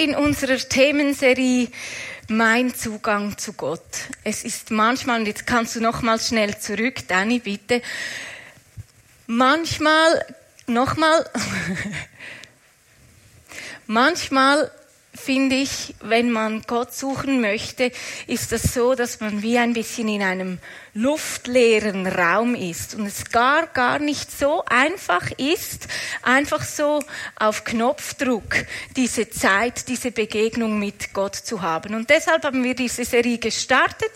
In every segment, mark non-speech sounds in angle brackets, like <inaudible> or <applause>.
In unserer Themenserie Mein Zugang zu Gott. Es ist manchmal, und jetzt kannst du nochmal schnell zurück, Dani, bitte. Manchmal, nochmal, <laughs> manchmal finde ich, wenn man Gott suchen möchte, ist das so, dass man wie ein bisschen in einem luftleeren Raum ist und es gar, gar nicht so einfach ist, einfach so auf Knopfdruck diese Zeit, diese Begegnung mit Gott zu haben. Und deshalb haben wir diese Serie gestartet.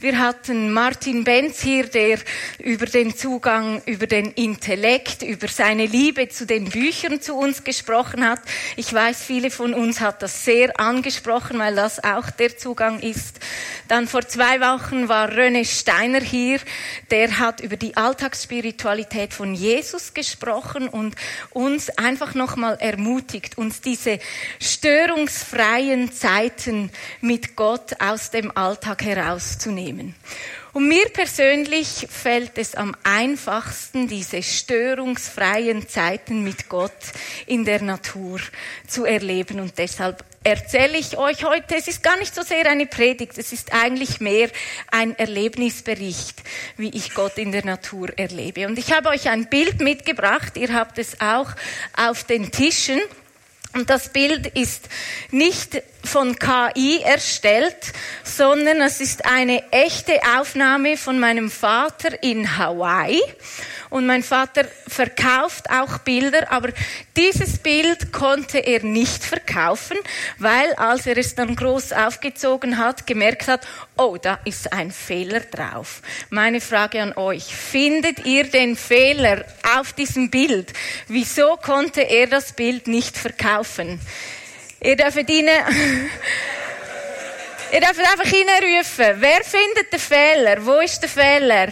Wir hatten Martin Benz hier, der über den Zugang, über den Intellekt, über seine Liebe zu den Büchern zu uns gesprochen hat. Ich weiß, viele von uns hat das sehr angesprochen, weil das auch der Zugang ist. Dann vor zwei Wochen war René Steiner Trainer hier, der hat über die Alltagsspiritualität von Jesus gesprochen und uns einfach nochmal ermutigt, uns diese störungsfreien Zeiten mit Gott aus dem Alltag herauszunehmen. Und mir persönlich fällt es am einfachsten, diese störungsfreien Zeiten mit Gott in der Natur zu erleben. Und deshalb erzähle ich euch heute, es ist gar nicht so sehr eine Predigt, es ist eigentlich mehr ein Erlebnisbericht, wie ich Gott in der Natur erlebe. Und ich habe euch ein Bild mitgebracht, ihr habt es auch auf den Tischen. Und das Bild ist nicht von KI erstellt, sondern es ist eine echte Aufnahme von meinem Vater in Hawaii. Und mein Vater verkauft auch Bilder, aber dieses Bild konnte er nicht verkaufen, weil als er es dann groß aufgezogen hat, gemerkt hat, oh, da ist ein Fehler drauf. Meine Frage an euch, findet ihr den Fehler auf diesem Bild? Wieso konnte er das Bild nicht verkaufen? Ihr dürft ihn, ihr dürft einfach hineinrufen. Wer findet den Fehler? Wo ist der Fehler?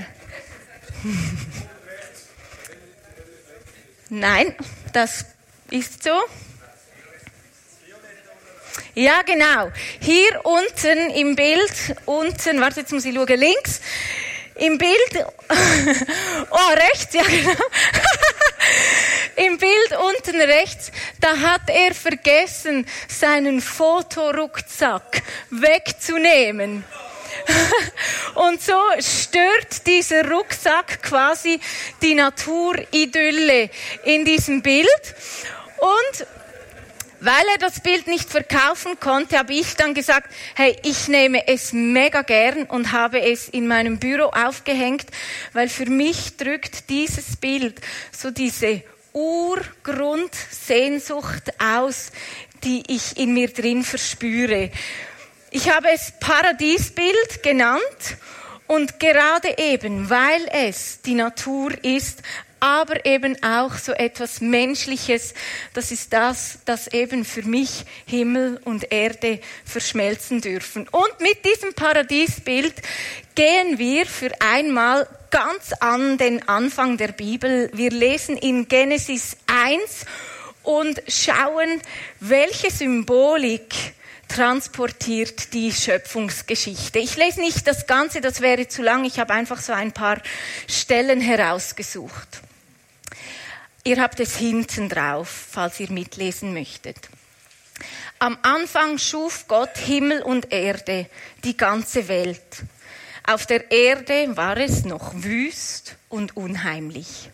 Nein, das ist so. Ja, genau. Hier unten im Bild, unten, warte, jetzt muss ich schauen, links. Im Bild, <laughs> oh, rechts, ja, genau. <laughs> Im Bild unten rechts, da hat er vergessen, seinen Fotorucksack wegzunehmen. <laughs> Und so stört dieser Rucksack quasi die Naturidylle in diesem Bild. Und weil er das Bild nicht verkaufen konnte, habe ich dann gesagt, hey, ich nehme es mega gern und habe es in meinem Büro aufgehängt, weil für mich drückt dieses Bild so diese Urgrundsehnsucht aus, die ich in mir drin verspüre. Ich habe es Paradiesbild genannt und gerade eben, weil es die Natur ist, aber eben auch so etwas Menschliches, das ist das, das eben für mich Himmel und Erde verschmelzen dürfen. Und mit diesem Paradiesbild gehen wir für einmal ganz an den Anfang der Bibel. Wir lesen in Genesis 1 und schauen, welche Symbolik transportiert die Schöpfungsgeschichte. Ich lese nicht das Ganze, das wäre zu lang. Ich habe einfach so ein paar Stellen herausgesucht. Ihr habt es hinten drauf, falls ihr mitlesen möchtet. Am Anfang schuf Gott Himmel und Erde, die ganze Welt. Auf der Erde war es noch wüst und unheimlich.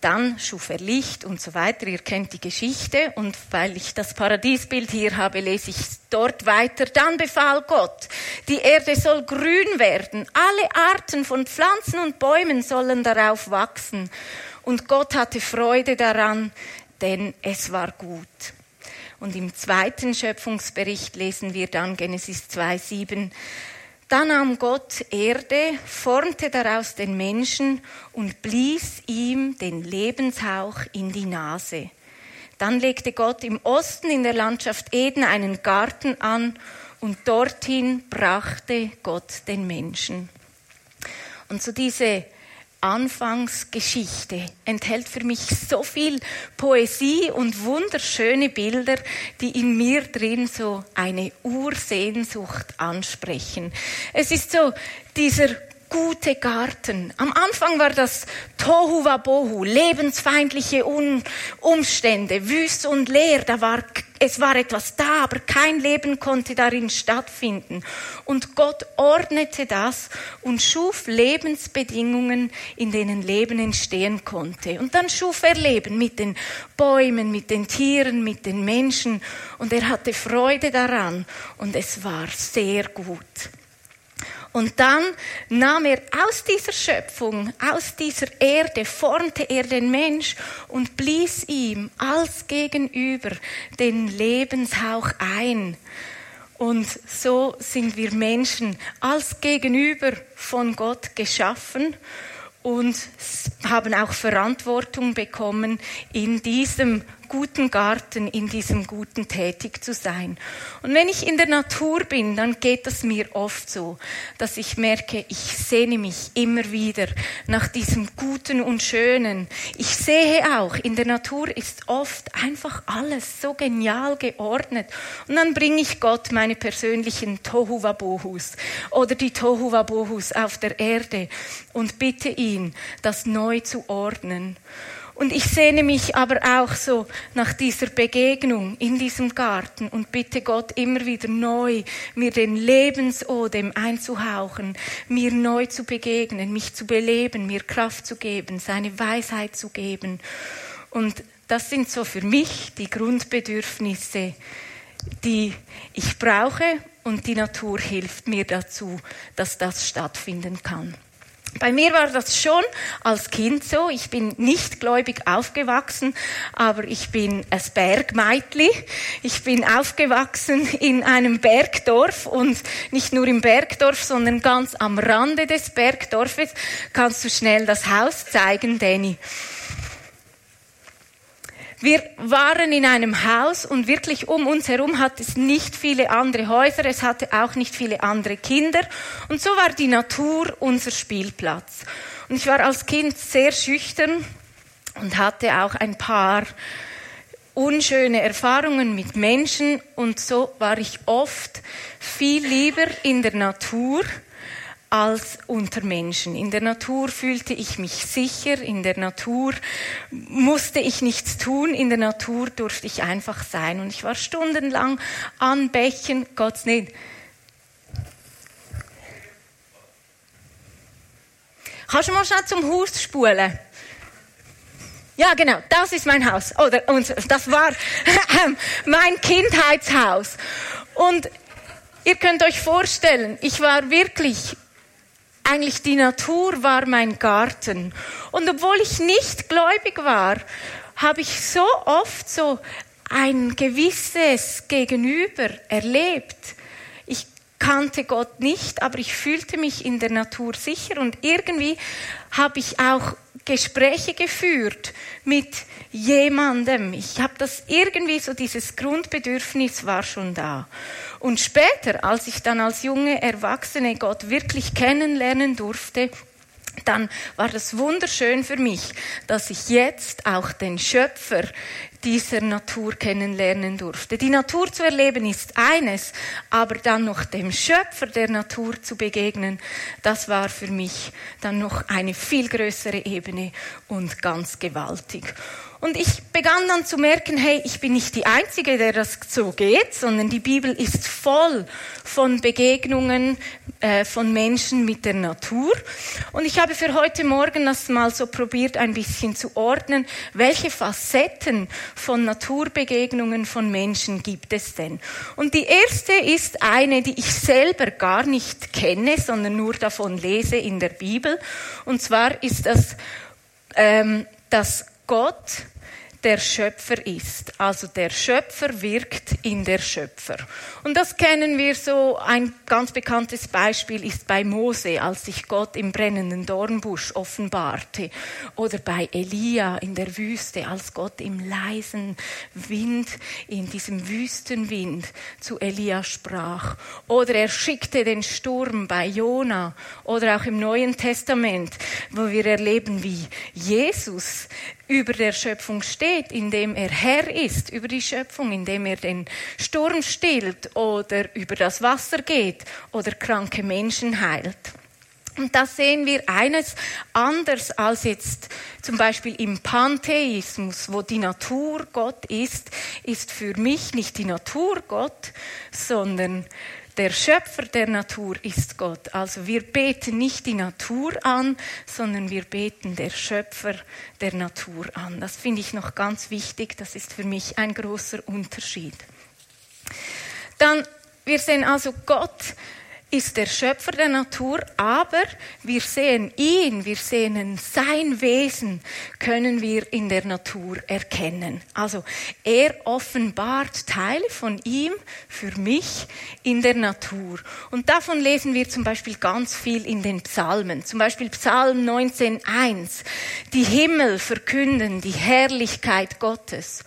Dann schuf er Licht und so weiter. Ihr kennt die Geschichte. Und weil ich das Paradiesbild hier habe, lese ich dort weiter. Dann befahl Gott, die Erde soll grün werden. Alle Arten von Pflanzen und Bäumen sollen darauf wachsen. Und Gott hatte Freude daran, denn es war gut. Und im zweiten Schöpfungsbericht lesen wir dann Genesis 2,7. Da nahm Gott Erde, formte daraus den Menschen und blies ihm den Lebenshauch in die Nase. Dann legte Gott im Osten in der Landschaft Eden einen Garten an und dorthin brachte Gott den Menschen. Und so diese Anfangsgeschichte enthält für mich so viel Poesie und wunderschöne Bilder, die in mir drin so eine Ursehnsucht ansprechen. Es ist so dieser gute Garten. Am Anfang war das Tohu Wabohu, lebensfeindliche Umstände, wüst und leer. Da war, es war etwas da, aber kein Leben konnte darin stattfinden. Und Gott ordnete das und schuf Lebensbedingungen, in denen Leben entstehen konnte. Und dann schuf er Leben mit den Bäumen, mit den Tieren, mit den Menschen. Und er hatte Freude daran. Und es war sehr gut. Und dann nahm er aus dieser Schöpfung, aus dieser Erde, formte er den Mensch und blies ihm als Gegenüber den Lebenshauch ein. Und so sind wir Menschen als Gegenüber von Gott geschaffen und haben auch Verantwortung bekommen in diesem guten Garten, in diesem Guten tätig zu sein. Und wenn ich in der Natur bin, dann geht es mir oft so, dass ich merke, ich sehne mich immer wieder nach diesem Guten und Schönen. Ich sehe auch, in der Natur ist oft einfach alles so genial geordnet. Und dann bringe ich Gott meine persönlichen Tohuwabohus oder die Tohuwabohus auf der Erde und bitte ihn, das neu zu ordnen. Und ich sehne mich aber auch so nach dieser Begegnung in diesem Garten und bitte Gott immer wieder neu, mir den Lebensodem einzuhauchen, mir neu zu begegnen, mich zu beleben, mir Kraft zu geben, seine Weisheit zu geben. Und das sind so für mich die Grundbedürfnisse, die ich brauche und die Natur hilft mir dazu, dass das stattfinden kann. Bei mir war das schon als Kind so. Ich bin nicht gläubig aufgewachsen, aber ich bin ein Bergmeitli. Ich bin aufgewachsen in einem Bergdorf und nicht nur im Bergdorf, sondern ganz am Rande des Bergdorfes. Kannst du schnell das Haus zeigen, Danny? Wir waren in einem Haus und wirklich um uns herum hat es nicht viele andere Häuser, es hatte auch nicht viele andere Kinder und so war die Natur unser Spielplatz. Und ich war als Kind sehr schüchtern und hatte auch ein paar unschöne Erfahrungen mit Menschen und so war ich oft viel lieber in der Natur als unter Menschen. In der Natur fühlte ich mich sicher, in der Natur musste ich nichts tun, in der Natur durfte ich einfach sein. Und ich war stundenlang an Bächen, Gott's nicht. Kannst du mal schnell zum Haus spulen? Ja, genau, das ist mein Haus. Oder das war mein Kindheitshaus. Und ihr könnt euch vorstellen, ich war wirklich eigentlich die Natur war mein Garten. Und obwohl ich nicht gläubig war, habe ich so oft so ein gewisses Gegenüber erlebt. Ich kannte Gott nicht, aber ich fühlte mich in der Natur sicher und irgendwie habe ich auch Gespräche geführt mit jemandem. Ich habe das irgendwie so, dieses Grundbedürfnis war schon da. Und später, als ich dann als junge Erwachsene Gott wirklich kennenlernen durfte, dann war das wunderschön für mich, dass ich jetzt auch den Schöpfer dieser Natur kennenlernen durfte. Die Natur zu erleben ist eines, aber dann noch dem Schöpfer der Natur zu begegnen, das war für mich dann noch eine viel größere Ebene und ganz gewaltig. Und ich begann dann zu merken, hey, ich bin nicht die Einzige, der das so geht, sondern die Bibel ist voll von Begegnungen äh, von Menschen mit der Natur. Und ich habe für heute Morgen das mal so probiert, ein bisschen zu ordnen, welche Facetten von Naturbegegnungen von Menschen gibt es denn? Und die erste ist eine, die ich selber gar nicht kenne, sondern nur davon lese in der Bibel. Und zwar ist das, ähm, dass Gott der Schöpfer ist. Also der Schöpfer wirkt in der Schöpfer. Und das kennen wir so. Ein ganz bekanntes Beispiel ist bei Mose, als sich Gott im brennenden Dornbusch offenbarte. Oder bei Elia in der Wüste, als Gott im leisen Wind, in diesem Wüstenwind zu Elia sprach. Oder er schickte den Sturm bei Jona. Oder auch im Neuen Testament, wo wir erleben, wie Jesus über der Schöpfung steht, indem er Herr ist über die Schöpfung, indem er den Sturm stillt oder über das Wasser geht oder kranke Menschen heilt. Und da sehen wir eines anders als jetzt zum Beispiel im Pantheismus, wo die Natur Gott ist, ist für mich nicht die Natur Gott, sondern der Schöpfer der Natur ist Gott. Also wir beten nicht die Natur an, sondern wir beten der Schöpfer der Natur an. Das finde ich noch ganz wichtig. Das ist für mich ein großer Unterschied. Dann, wir sehen also Gott ist der Schöpfer der Natur, aber wir sehen ihn, wir sehen sein Wesen, können wir in der Natur erkennen. Also er offenbart Teile von ihm für mich in der Natur. Und davon lesen wir zum Beispiel ganz viel in den Psalmen. Zum Beispiel Psalm 19.1. Die Himmel verkünden die Herrlichkeit Gottes.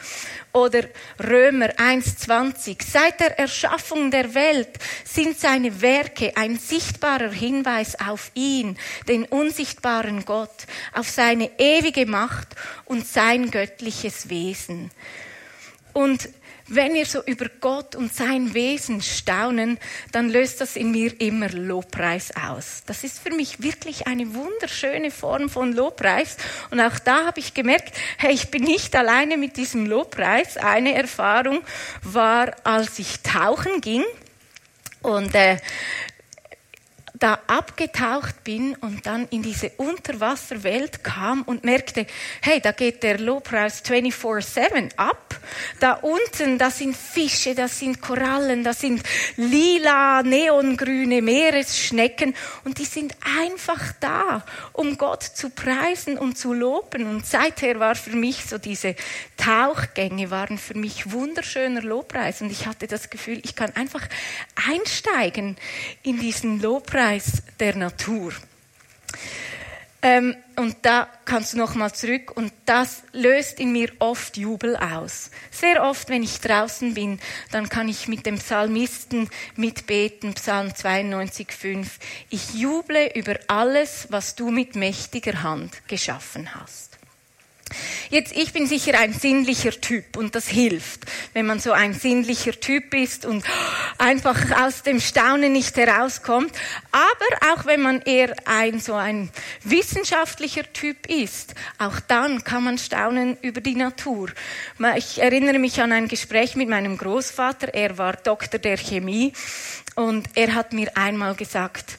Oder Römer 1.20. Seit der Erschaffung der Welt sind seine Werke ein sichtbarer Hinweis auf ihn, den unsichtbaren Gott, auf seine ewige Macht und sein göttliches Wesen. Und wenn wir so über Gott und sein Wesen staunen, dann löst das in mir immer Lobpreis aus. Das ist für mich wirklich eine wunderschöne Form von Lobpreis. Und auch da habe ich gemerkt, hey, ich bin nicht alleine mit diesem Lobpreis. Eine Erfahrung war, als ich tauchen ging. Und äh, da abgetaucht bin und dann in diese Unterwasserwelt kam und merkte, hey, da geht der Lobpreis 24-7 ab. Da unten, da sind Fische, da sind Korallen, da sind lila, neongrüne Meeresschnecken und die sind einfach da, um Gott zu preisen und zu loben. Und seither war für mich so diese Tauchgänge waren für mich wunderschöner Lobpreis und ich hatte das Gefühl, ich kann einfach einsteigen in diesen Lobpreis Preis der Natur. Ähm, und da kannst du nochmal zurück und das löst in mir oft Jubel aus. Sehr oft, wenn ich draußen bin, dann kann ich mit dem Psalmisten mitbeten, Psalm 92,5. Ich juble über alles, was du mit mächtiger Hand geschaffen hast. Jetzt, ich bin sicher ein sinnlicher Typ und das hilft, wenn man so ein sinnlicher Typ ist und einfach aus dem Staunen nicht herauskommt. Aber auch wenn man eher ein so ein wissenschaftlicher Typ ist, auch dann kann man staunen über die Natur. Ich erinnere mich an ein Gespräch mit meinem Großvater. Er war Doktor der Chemie und er hat mir einmal gesagt,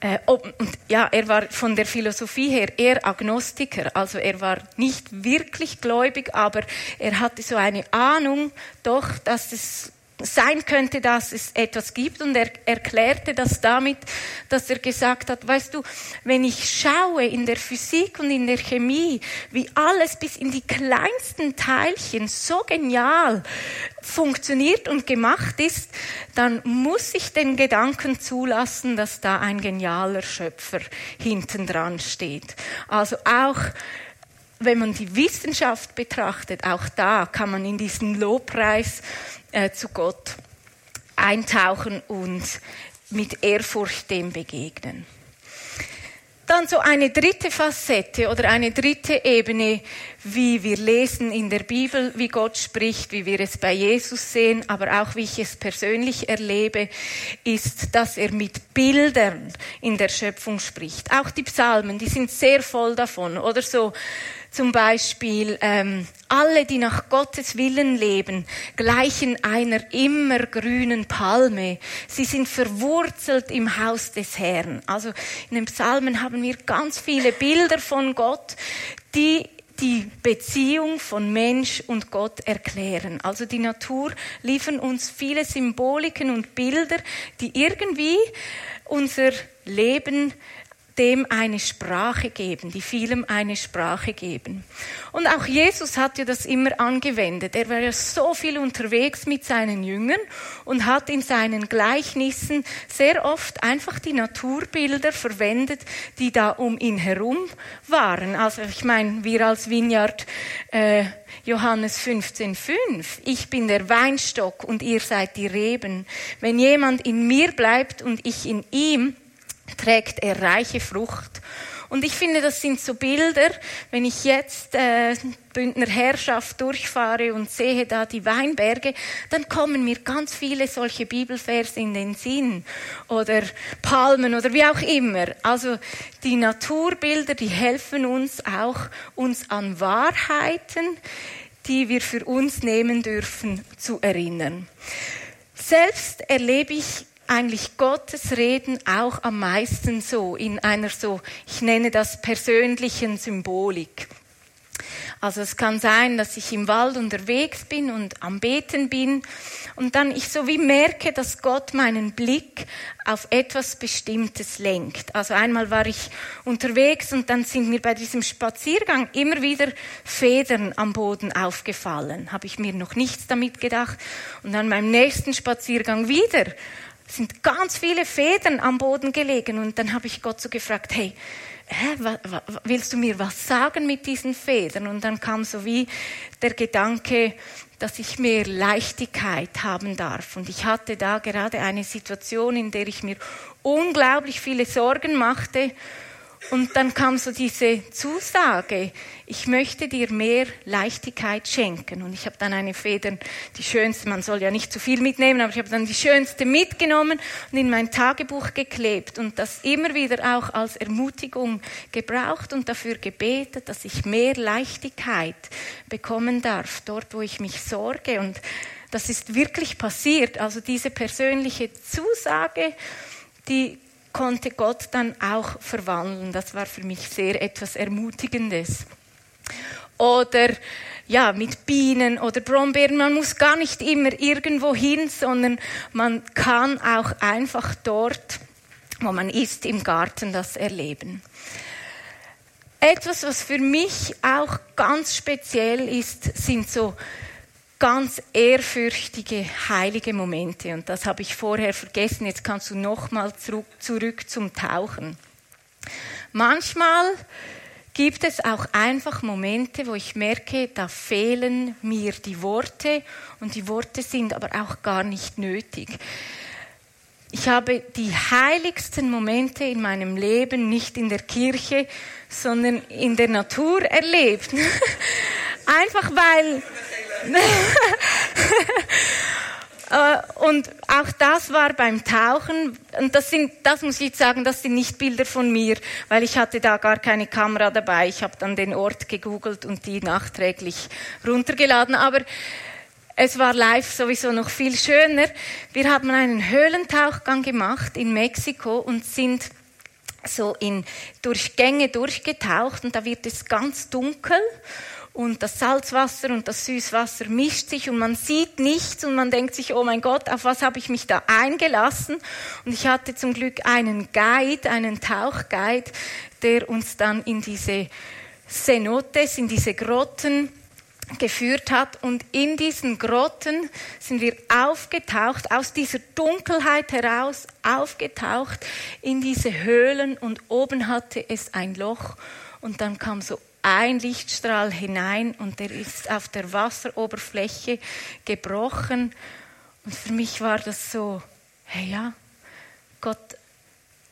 äh, und ja, er war von der Philosophie her eher Agnostiker, also er war nicht wirklich gläubig, aber er hatte so eine Ahnung doch, dass es sein könnte, dass es etwas gibt. Und er erklärte das damit, dass er gesagt hat, weißt du, wenn ich schaue in der Physik und in der Chemie, wie alles bis in die kleinsten Teilchen so genial funktioniert und gemacht ist, dann muss ich den Gedanken zulassen, dass da ein genialer Schöpfer hinten dran steht. Also auch wenn man die Wissenschaft betrachtet, auch da kann man in diesen Lobpreis äh, zu Gott eintauchen und mit Ehrfurcht dem begegnen. Dann so eine dritte Facette oder eine dritte Ebene, wie wir lesen in der Bibel, wie Gott spricht, wie wir es bei Jesus sehen, aber auch wie ich es persönlich erlebe, ist, dass er mit Bildern in der Schöpfung spricht. Auch die Psalmen, die sind sehr voll davon. Oder so zum Beispiel, ähm, alle, die nach Gottes Willen leben, gleichen einer immergrünen Palme. Sie sind verwurzelt im Haus des Herrn. Also in den Psalmen haben wir ganz viele Bilder von Gott, die die Beziehung von Mensch und Gott erklären. Also die Natur liefern uns viele Symboliken und Bilder, die irgendwie unser Leben dem eine Sprache geben, die vielem eine Sprache geben. Und auch Jesus hat ja das immer angewendet. Er war ja so viel unterwegs mit seinen Jüngern und hat in seinen Gleichnissen sehr oft einfach die Naturbilder verwendet, die da um ihn herum waren. Also ich meine, wir als Vineyard äh, Johannes 15,5. Ich bin der Weinstock und ihr seid die Reben. Wenn jemand in mir bleibt und ich in ihm, trägt er reiche Frucht. Und ich finde, das sind so Bilder, wenn ich jetzt äh, Bündner Herrschaft durchfahre und sehe da die Weinberge, dann kommen mir ganz viele solche Bibelverse in den Sinn oder Palmen oder wie auch immer. Also die Naturbilder, die helfen uns auch, uns an Wahrheiten, die wir für uns nehmen dürfen, zu erinnern. Selbst erlebe ich eigentlich Gottes Reden auch am meisten so in einer so, ich nenne das persönlichen Symbolik. Also es kann sein, dass ich im Wald unterwegs bin und am Beten bin und dann ich so wie merke, dass Gott meinen Blick auf etwas Bestimmtes lenkt. Also einmal war ich unterwegs und dann sind mir bei diesem Spaziergang immer wieder Federn am Boden aufgefallen. Habe ich mir noch nichts damit gedacht und dann beim nächsten Spaziergang wieder sind ganz viele Federn am Boden gelegen und dann habe ich Gott so gefragt, hey, hä, willst du mir was sagen mit diesen Federn? Und dann kam so wie der Gedanke, dass ich mehr Leichtigkeit haben darf. Und ich hatte da gerade eine Situation, in der ich mir unglaublich viele Sorgen machte und dann kam so diese Zusage, ich möchte dir mehr Leichtigkeit schenken. Und ich habe dann eine Feder, die schönste, man soll ja nicht zu viel mitnehmen, aber ich habe dann die schönste mitgenommen und in mein Tagebuch geklebt und das immer wieder auch als Ermutigung gebraucht und dafür gebetet, dass ich mehr Leichtigkeit bekommen darf, dort wo ich mich sorge. Und das ist wirklich passiert. Also diese persönliche Zusage, die konnte Gott dann auch verwandeln. Das war für mich sehr etwas Ermutigendes. Oder ja, mit Bienen oder Brombeeren. Man muss gar nicht immer irgendwo hin, sondern man kann auch einfach dort, wo man ist, im Garten das erleben. Etwas, was für mich auch ganz speziell ist, sind so ganz ehrfürchtige, heilige Momente. Und das habe ich vorher vergessen. Jetzt kannst du nochmal zurück, zurück zum Tauchen. Manchmal gibt es auch einfach Momente, wo ich merke, da fehlen mir die Worte und die Worte sind aber auch gar nicht nötig. Ich habe die heiligsten Momente in meinem Leben nicht in der Kirche, sondern in der Natur erlebt. <laughs> einfach weil und auch das war beim Tauchen. Und das sind, das muss ich sagen, das sind nicht Bilder von mir, weil ich hatte da gar keine Kamera dabei. Ich habe dann den Ort gegoogelt und die nachträglich runtergeladen. Aber es war live sowieso noch viel schöner. Wir haben einen Höhlentauchgang gemacht in Mexiko und sind so in Durchgänge durchgetaucht und da wird es ganz dunkel und das Salzwasser und das Süßwasser mischt sich und man sieht nichts und man denkt sich, oh mein Gott, auf was habe ich mich da eingelassen? Und ich hatte zum Glück einen Guide, einen Tauchguide, der uns dann in diese Cenotes, in diese Grotten geführt hat. Und in diesen Grotten sind wir aufgetaucht, aus dieser Dunkelheit heraus aufgetaucht in diese Höhlen und oben hatte es ein Loch und dann kam so ein Lichtstrahl hinein und der ist auf der Wasseroberfläche gebrochen. Und für mich war das so, hey ja, Gott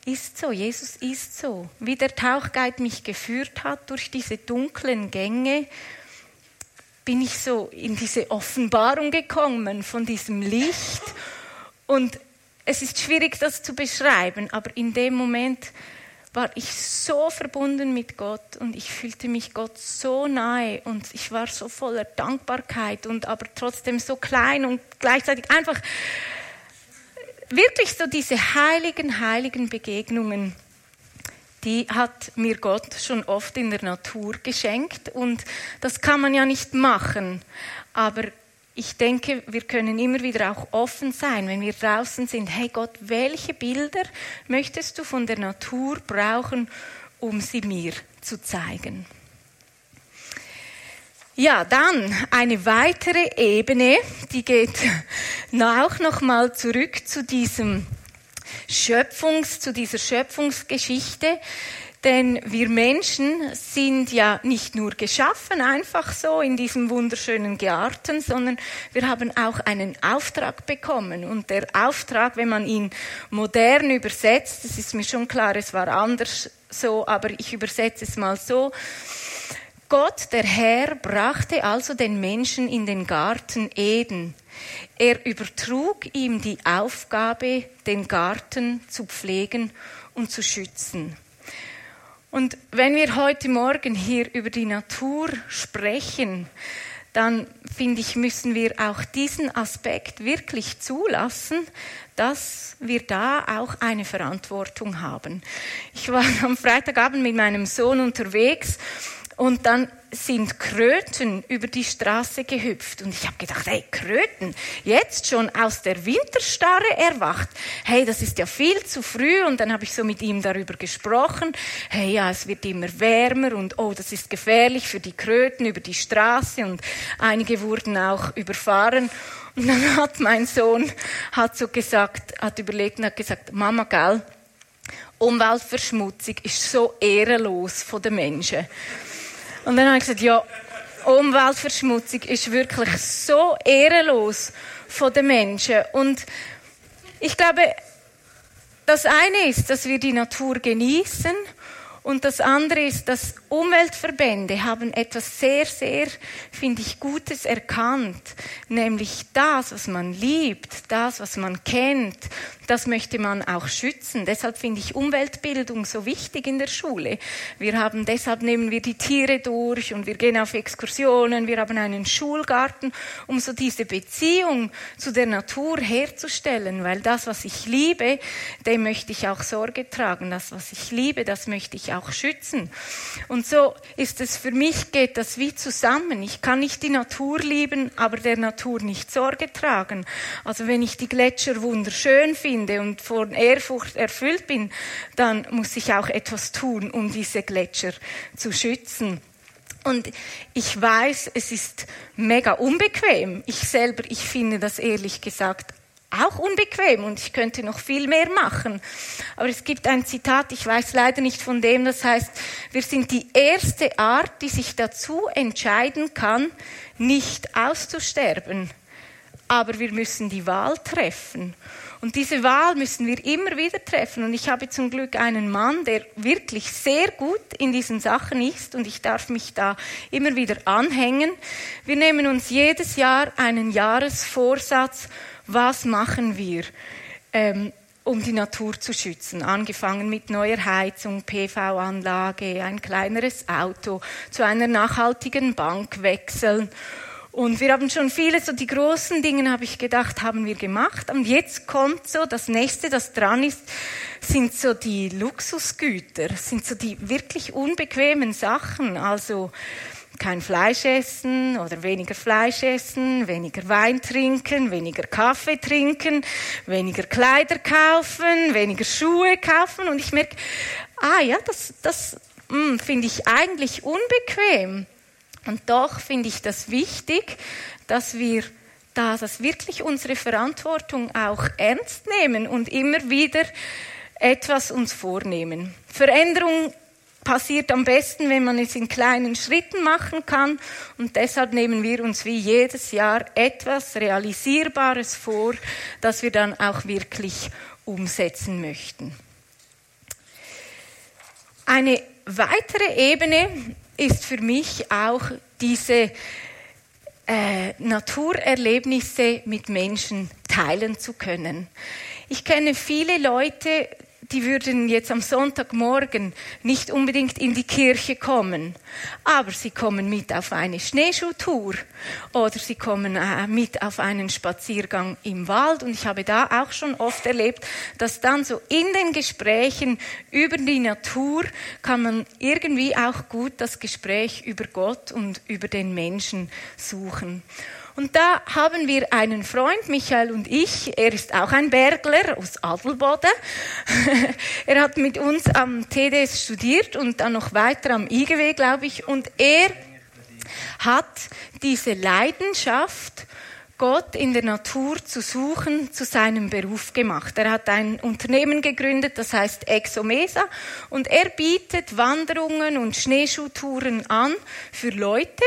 ist so, Jesus ist so. Wie der Tauchguide mich geführt hat durch diese dunklen Gänge, bin ich so in diese Offenbarung gekommen von diesem Licht. Und es ist schwierig, das zu beschreiben, aber in dem Moment war ich so verbunden mit Gott und ich fühlte mich Gott so nahe und ich war so voller Dankbarkeit und aber trotzdem so klein und gleichzeitig einfach wirklich so diese heiligen, heiligen Begegnungen, die hat mir Gott schon oft in der Natur geschenkt und das kann man ja nicht machen, aber ich denke, wir können immer wieder auch offen sein, wenn wir draußen sind. Hey Gott, welche Bilder möchtest du von der Natur brauchen, um sie mir zu zeigen? Ja, dann eine weitere Ebene, die geht <laughs> auch noch mal zurück zu diesem Schöpfungs, zu dieser Schöpfungsgeschichte. Denn wir Menschen sind ja nicht nur geschaffen einfach so in diesem wunderschönen Garten, sondern wir haben auch einen Auftrag bekommen. Und der Auftrag, wenn man ihn modern übersetzt, das ist mir schon klar, es war anders so, aber ich übersetze es mal so. Gott, der Herr, brachte also den Menschen in den Garten Eden. Er übertrug ihm die Aufgabe, den Garten zu pflegen und zu schützen. Und wenn wir heute Morgen hier über die Natur sprechen, dann finde ich, müssen wir auch diesen Aspekt wirklich zulassen, dass wir da auch eine Verantwortung haben. Ich war am Freitagabend mit meinem Sohn unterwegs und dann sind Kröten über die Straße gehüpft. Und ich habe gedacht, hey, Kröten, jetzt schon aus der Winterstarre erwacht. Hey, das ist ja viel zu früh. Und dann habe ich so mit ihm darüber gesprochen. Hey, ja, es wird immer wärmer und oh, das ist gefährlich für die Kröten über die Straße. Und einige wurden auch überfahren. Und dann <laughs> hat mein Sohn hat so gesagt, hat überlegt und hat gesagt, Mama, gell, Umweltverschmutzung ist so ehrenlos von den Menschen. Und dann habe ich gesagt, ja, Umweltverschmutzung ist wirklich so ehrenlos von den Menschen. Und ich glaube, das eine ist, dass wir die Natur genießen und das andere ist, dass Umweltverbände haben etwas sehr, sehr, finde ich, Gutes erkannt, nämlich das, was man liebt, das, was man kennt, das möchte man auch schützen. Deshalb finde ich Umweltbildung so wichtig in der Schule. Wir haben, deshalb nehmen wir die Tiere durch und wir gehen auf Exkursionen, wir haben einen Schulgarten, um so diese Beziehung zu der Natur herzustellen, weil das, was ich liebe, dem möchte ich auch Sorge tragen. Das, was ich liebe, das möchte ich auch schützen. Und so ist es für mich, geht das wie zusammen. Ich kann nicht die Natur lieben, aber der Natur nicht Sorge tragen. Also wenn ich die Gletscher wunderschön finde, finde und von Ehrfurcht erfüllt bin, dann muss ich auch etwas tun, um diese Gletscher zu schützen. Und ich weiß, es ist mega unbequem. Ich selber, ich finde das ehrlich gesagt auch unbequem und ich könnte noch viel mehr machen. Aber es gibt ein Zitat, ich weiß leider nicht von dem, das heißt, wir sind die erste Art, die sich dazu entscheiden kann, nicht auszusterben. Aber wir müssen die Wahl treffen. Und diese Wahl müssen wir immer wieder treffen. Und ich habe zum Glück einen Mann, der wirklich sehr gut in diesen Sachen ist und ich darf mich da immer wieder anhängen. Wir nehmen uns jedes Jahr einen Jahresvorsatz, was machen wir, ähm, um die Natur zu schützen. Angefangen mit neuer Heizung, PV-Anlage, ein kleineres Auto, zu einer nachhaltigen Bank wechseln und wir haben schon viele, so die großen Dinge, habe ich gedacht, haben wir gemacht. Und jetzt kommt so das nächste, das dran ist, sind so die Luxusgüter, sind so die wirklich unbequemen Sachen. Also kein Fleisch essen oder weniger Fleisch essen, weniger Wein trinken, weniger Kaffee trinken, weniger Kleider kaufen, weniger Schuhe kaufen. Und ich merke, ah ja, das, das hm, finde ich eigentlich unbequem. Und doch finde ich das wichtig, dass wir da das wirklich unsere Verantwortung auch ernst nehmen und immer wieder etwas uns vornehmen. Veränderung passiert am besten, wenn man es in kleinen Schritten machen kann. Und deshalb nehmen wir uns wie jedes Jahr etwas Realisierbares vor, das wir dann auch wirklich umsetzen möchten. Eine weitere Ebene ist für mich auch diese äh, Naturerlebnisse mit Menschen teilen zu können. Ich kenne viele Leute, die würden jetzt am Sonntagmorgen nicht unbedingt in die Kirche kommen, aber sie kommen mit auf eine Schneeschuhtour oder sie kommen äh, mit auf einen Spaziergang im Wald und ich habe da auch schon oft erlebt, dass dann so in den Gesprächen über die Natur kann man irgendwie auch gut das Gespräch über Gott und über den Menschen suchen. Und da haben wir einen Freund, Michael und ich. Er ist auch ein Bergler aus Adelboden. <laughs> er hat mit uns am TDS studiert und dann noch weiter am IGW, glaube ich. Und er hat diese Leidenschaft, Gott in der Natur zu suchen zu seinem Beruf gemacht. Er hat ein Unternehmen gegründet, das heißt Exomesa, und er bietet Wanderungen und Schneeschuhtouren an für Leute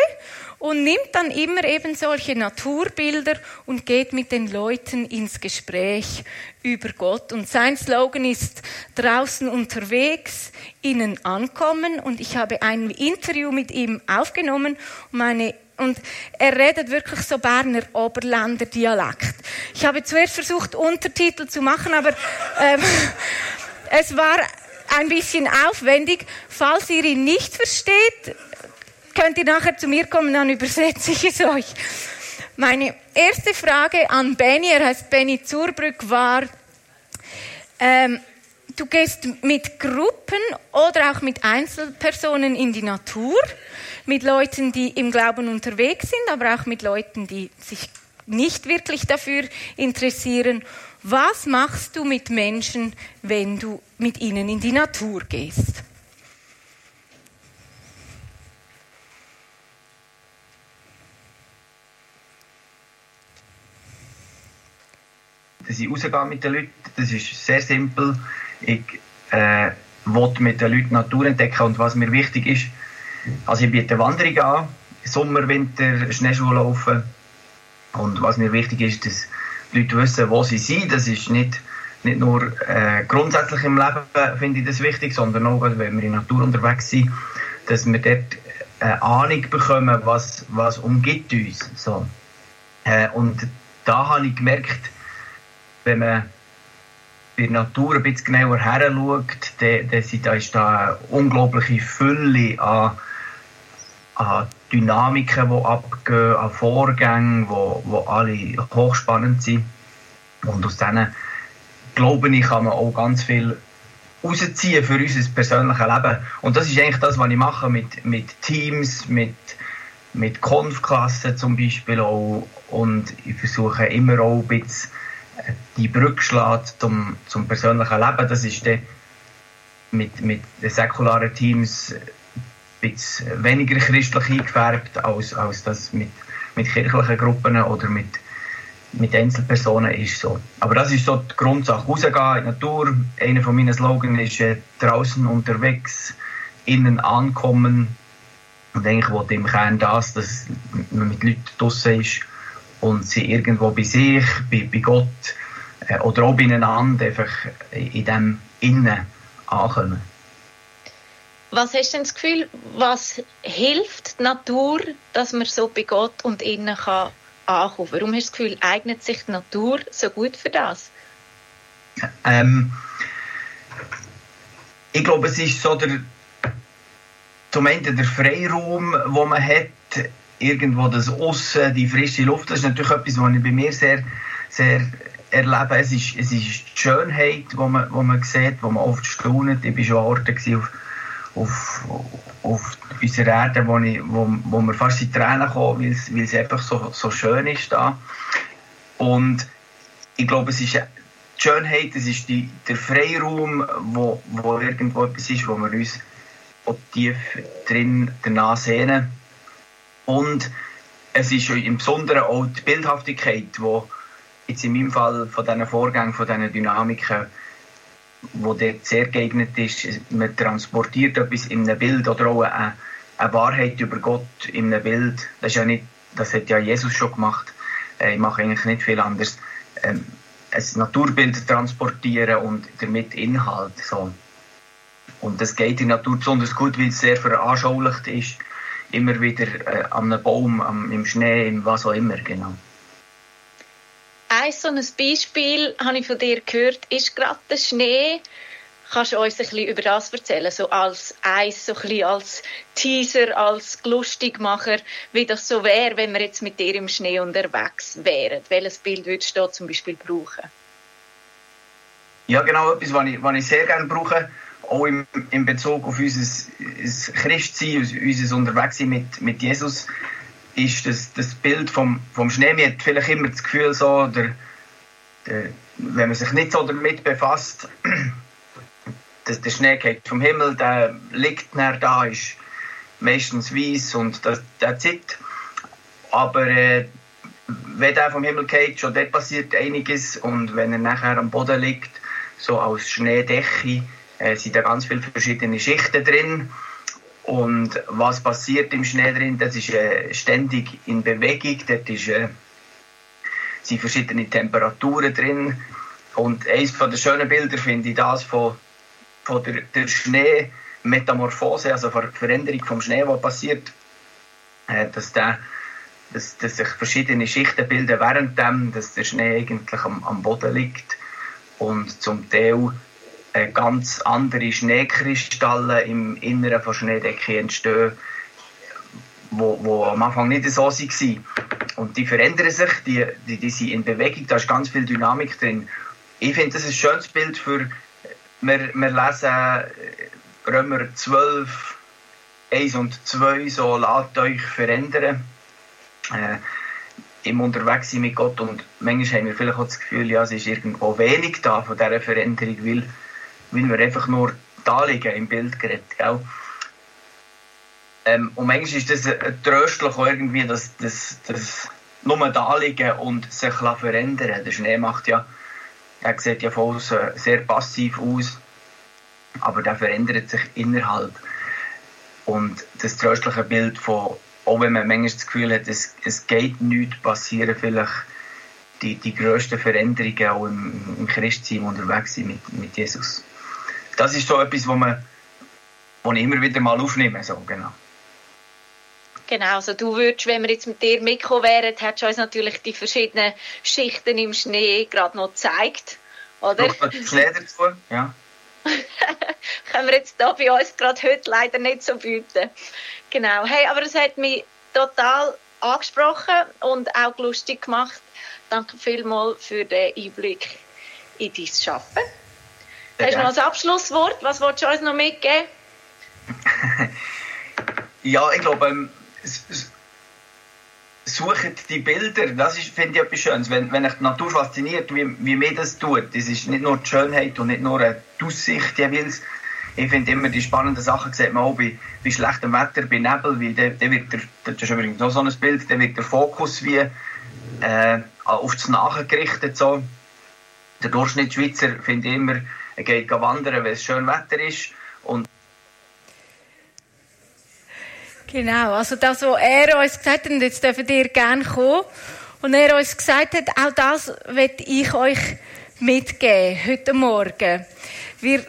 und nimmt dann immer eben solche Naturbilder und geht mit den Leuten ins Gespräch über Gott. Und sein Slogan ist draußen unterwegs, innen ankommen. Und ich habe ein Interview mit ihm aufgenommen und meine und er redet wirklich so Berner Oberländer Dialekt. Ich habe zuerst versucht, Untertitel zu machen, aber ähm, <laughs> es war ein bisschen aufwendig. Falls ihr ihn nicht versteht, könnt ihr nachher zu mir kommen, dann übersetze ich es euch. Meine erste Frage an Benny, er heißt Benny Zurbrück, war, ähm, du gehst mit Gruppen oder auch mit Einzelpersonen in die Natur, mit Leuten, die im Glauben unterwegs sind, aber auch mit Leuten, die sich nicht wirklich dafür interessieren. Was machst du mit Menschen, wenn du mit ihnen in die Natur gehst? dass ich rausgehe mit den Leuten. Das ist sehr simpel. Ich äh, will mit den Leuten Natur entdecken und was mir wichtig ist. Also ich biete Wanderungen an, Sommer, Winter, Schneeschuhe laufen. Und was mir wichtig ist, dass die Leute wissen, wo sie sind. Das ist nicht, nicht nur äh, grundsätzlich im Leben, finde ich das wichtig, sondern auch, wenn wir in der Natur unterwegs sind, dass wir dort eine Ahnung bekommen, was, was umgibt uns. So. Äh, und da habe ich gemerkt, wenn man bei der Natur ein bisschen genauer her schaut, dann, dann da ist da eine unglaubliche Fülle an, an Dynamiken, die abgehen, an Vorgängen, die, die alle hochspannend sind. Und aus diesen, glaube ich, kann man auch ganz viel rausziehen für unser persönliches Leben. Und das ist eigentlich das, was ich mache mit, mit Teams, mit, mit Konfklassen zum Beispiel auch. Und ich versuche immer auch ein bisschen die Brücke schlägt zum, zum persönlichen Leben, das ist dann mit, mit säkularen Teams bisschen weniger christlich eingefärbt, als, als das mit, mit kirchlichen Gruppen oder mit, mit Einzelpersonen ist so. Aber das ist so die Grundsache. Rausgehen in die Natur. Einer von meinen Slogans ist äh, draußen unterwegs, innen ankommen. Und eigentlich wollte im Kern das, dass man mit Leuten draußen ist und sie irgendwo bei sich, bei, bei Gott äh, oder auch beieinander einfach in dem Innen ankommen. Was hast du denn das Gefühl, was hilft die Natur, dass man so bei Gott und innen kann ankommen? Warum hast du das Gefühl, eignet sich die Natur so gut für das? Ähm, ich glaube, es ist so der, zum einen der Freiraum, wo man hat, irgendwo das Aussen, die frische Luft, das ist natürlich etwas, was ich bei mir sehr, sehr erlebe. Es ist, es ist die Schönheit, die man, wo man sieht, wo man oft staunt. Ich war schon an Orten auf, auf unserer Erde, wo, ich, wo, wo mir fast in Tränen kommen, weil es, einfach so, so schön ist da. Und ich glaube, es ist die Schönheit, es ist die, der Freiraum, wo, wo irgendwo etwas ist, wo wir uns tief drin danach sehnen. Und es ist im Besonderen auch die Bildhaftigkeit, die jetzt in meinem Fall von diesen Vorgängen, von diesen Dynamiken, wo dort sehr geeignet ist, man transportiert etwas in einem Bild oder auch eine, eine Wahrheit über Gott in einem Bild. Das, ist ja nicht, das hat ja Jesus schon gemacht. Äh, ich mache eigentlich nicht viel anderes. Ähm, ein Naturbild transportieren und damit Inhalt. So. Und das geht in der Natur besonders gut, weil es sehr veranschaulicht ist immer wieder äh, an einem Baum, am, im Schnee, im was auch immer, genau. Ein so ein Beispiel habe ich von dir gehört, ist gerade der Schnee. Kannst du uns ein bisschen über das erzählen, so als Eis, so ein bisschen als Teaser, als Lustigmacher, wie das so wäre, wenn wir jetzt mit dir im Schnee unterwegs wären? Welches Bild würdest du da zum Beispiel brauchen? Ja, genau, etwas, was ich, was ich sehr gerne brauche auch im, in Bezug auf unser, Christsein, unser Unterwegssein mit, mit Jesus, ist das, das Bild vom, vom Schnee. Man hat vielleicht immer das Gefühl, so, der, der, wenn man sich nicht so damit befasst, <clears throat> dass der Schnee geht vom Himmel, der liegt näher da, ist meistens weiß und das, der zieht. Aber äh, wenn er vom Himmel geht, schon dort passiert einiges und wenn er nachher am Boden liegt, so als Schneedecke, äh, sind da ganz viele verschiedene Schichten drin. Und was passiert im Schnee drin, das ist äh, ständig in Bewegung, dort ist, äh, sind verschiedene Temperaturen drin. Und eines der schönen Bilder finde ich das von, von der, der Schneemetamorphose, also der Veränderung vom Schnee, die passiert, äh, dass, der, dass, dass sich verschiedene Schichten bilden während dass der Schnee eigentlich am, am Boden liegt. Und zum Teil ganz andere Schneekristalle im Inneren von Schneedecke entstehen, wo, wo am Anfang nicht so waren. Und die verändern sich, die, die, die sind in Bewegung, da ist ganz viel Dynamik drin. Ich finde, das ist ein schönes Bild für, wir, wir lesen äh, Römer 12, 1 und 2, so lasst euch verändern. Äh, im Unterwegssein mit Gott und manchmal haben wir vielleicht auch das Gefühl, ja, es ist irgendwo wenig da von dieser Veränderung, weil, weil wir einfach nur da liegen im Bildgerät, gell? Ähm, und manchmal ist das tröstlich irgendwie, dass das, nur da liegen und sich verändern Der Schnee macht ja, er sieht ja außen sehr passiv aus, aber der verändert sich innerhalb. Und das tröstliche Bild von auch wenn man manchmal das Gefühl hat, es, es geht nichts, passieren vielleicht die, die grössten Veränderungen auch im, im Christsein unterwegs sind mit, mit Jesus. Das ist so etwas, wo man wo ich immer wieder mal aufnehme. So, genau. Genau, also du würdest, wenn wir jetzt mit dir mitgekommen wären, hättest du uns natürlich die verschiedenen Schichten im Schnee gerade noch gezeigt, oder? Schnee dazu, ja. <laughs> Können wir jetzt da bei uns gerade heute leider nicht so bieten. Genau, hey, aber es hat mich total angesprochen und auch lustig gemacht. Danke vielmals für den Einblick in dein Schaffen. Hast du noch ein Abschlusswort? Was willst du uns noch mitgeben? <laughs> ja, ich glaube, ähm, sucht die Bilder. Das ist, finde ich, etwas Schönes. Wenn, wenn euch die Natur fasziniert, wie, wie mir das tut. Das ist nicht nur die Schönheit und nicht nur die Aussicht jeweils, ich finde immer die spannenden Sachen sieht man auch bei, bei schlechtem Wetter, bei Nebel, wie der, der wird der, das ist übrigens noch so ein Bild, der wird der Fokus wie äh, auf das Nachgerichtet so. Der Durchschnittsschweizer finde ich immer, er geht wandern, wenn es schön Wetter ist und Genau, also das, was er uns gesagt hat, und jetzt dürfen ihr gerne kommen, und er uns gesagt hat, auch das werde ich euch mitgeben, heute Morgen. Wir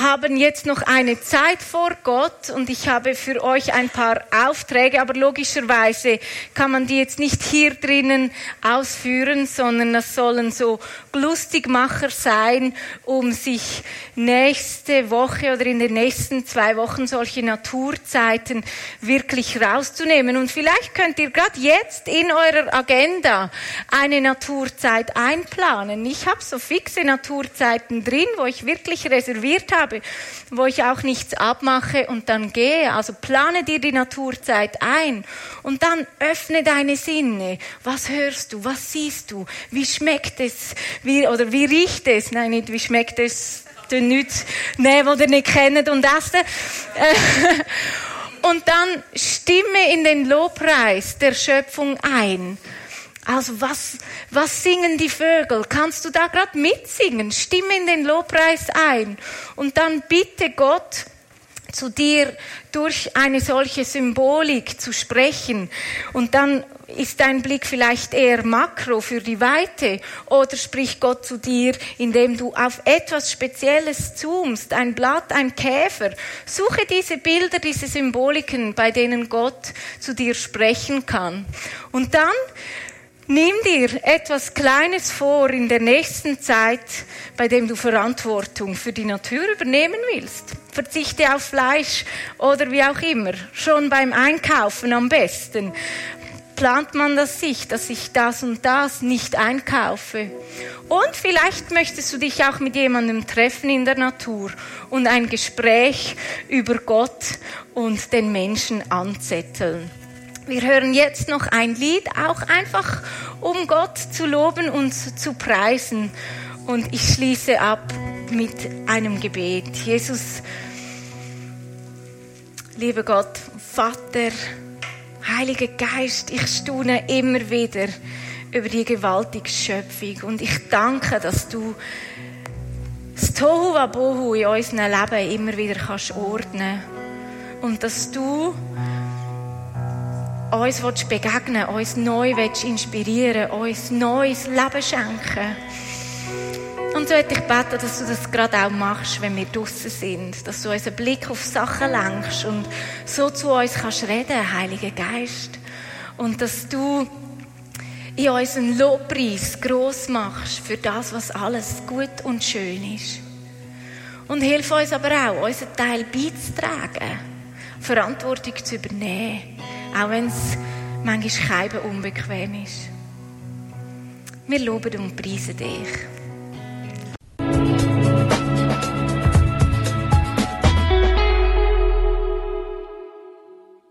haben jetzt noch eine Zeit vor Gott und ich habe für euch ein paar Aufträge, aber logischerweise kann man die jetzt nicht hier drinnen ausführen, sondern das sollen so Lustigmacher sein, um sich nächste Woche oder in den nächsten zwei Wochen solche Naturzeiten wirklich rauszunehmen. Und vielleicht könnt ihr gerade jetzt in eurer Agenda eine Naturzeit einplanen. Ich habe so fixe Naturzeiten drin, wo ich wirklich reserviert habe habe, wo ich auch nichts abmache und dann gehe. Also plane dir die Naturzeit ein und dann öffne deine Sinne. Was hörst du? Was siehst du? Wie schmeckt es? Wie, oder wie riecht es? Nein, nicht wie schmeckt es? Nichts nehmen, die ihr nicht kennt und essen. <laughs> und dann stimme in den Lobpreis der Schöpfung ein. Also was, was singen die Vögel? Kannst du da gerade mitsingen? Stimme in den Lobpreis ein und dann bitte Gott zu dir durch eine solche Symbolik zu sprechen. Und dann ist dein Blick vielleicht eher makro für die Weite oder spricht Gott zu dir, indem du auf etwas Spezielles zoomst, ein Blatt, ein Käfer. Suche diese Bilder, diese Symboliken, bei denen Gott zu dir sprechen kann. Und dann Nimm dir etwas Kleines vor in der nächsten Zeit, bei dem du Verantwortung für die Natur übernehmen willst. Verzichte auf Fleisch oder wie auch immer. Schon beim Einkaufen am besten. Plant man das sich, dass ich das und das nicht einkaufe. Und vielleicht möchtest du dich auch mit jemandem treffen in der Natur und ein Gespräch über Gott und den Menschen anzetteln. Wir hören jetzt noch ein Lied, auch einfach um Gott zu loben und zu preisen. Und ich schließe ab mit einem Gebet. Jesus, lieber Gott, Vater, Heiliger Geist, ich staune immer wieder über die gewaltige Schöpfung und ich danke, dass du das Tohu Wabohu in unserem Leben immer wieder kannst ordnen und dass du uns willst begegnen uns neu willst inspirieren uns neues Leben schenken und so hätte ich beten, dass du das gerade auch machst, wenn wir draußen sind. Dass du unseren Blick auf Sachen lenkst und so zu uns kannst reden, Heiliger Geist. Und dass du in unseren Lobpreis gross machst für das, was alles gut und schön ist. Und hilf uns aber auch, unseren Teil beizutragen, Verantwortung zu übernehmen, auch wenn es manchmal keinem unbequem ist. Wir loben und preisen dich.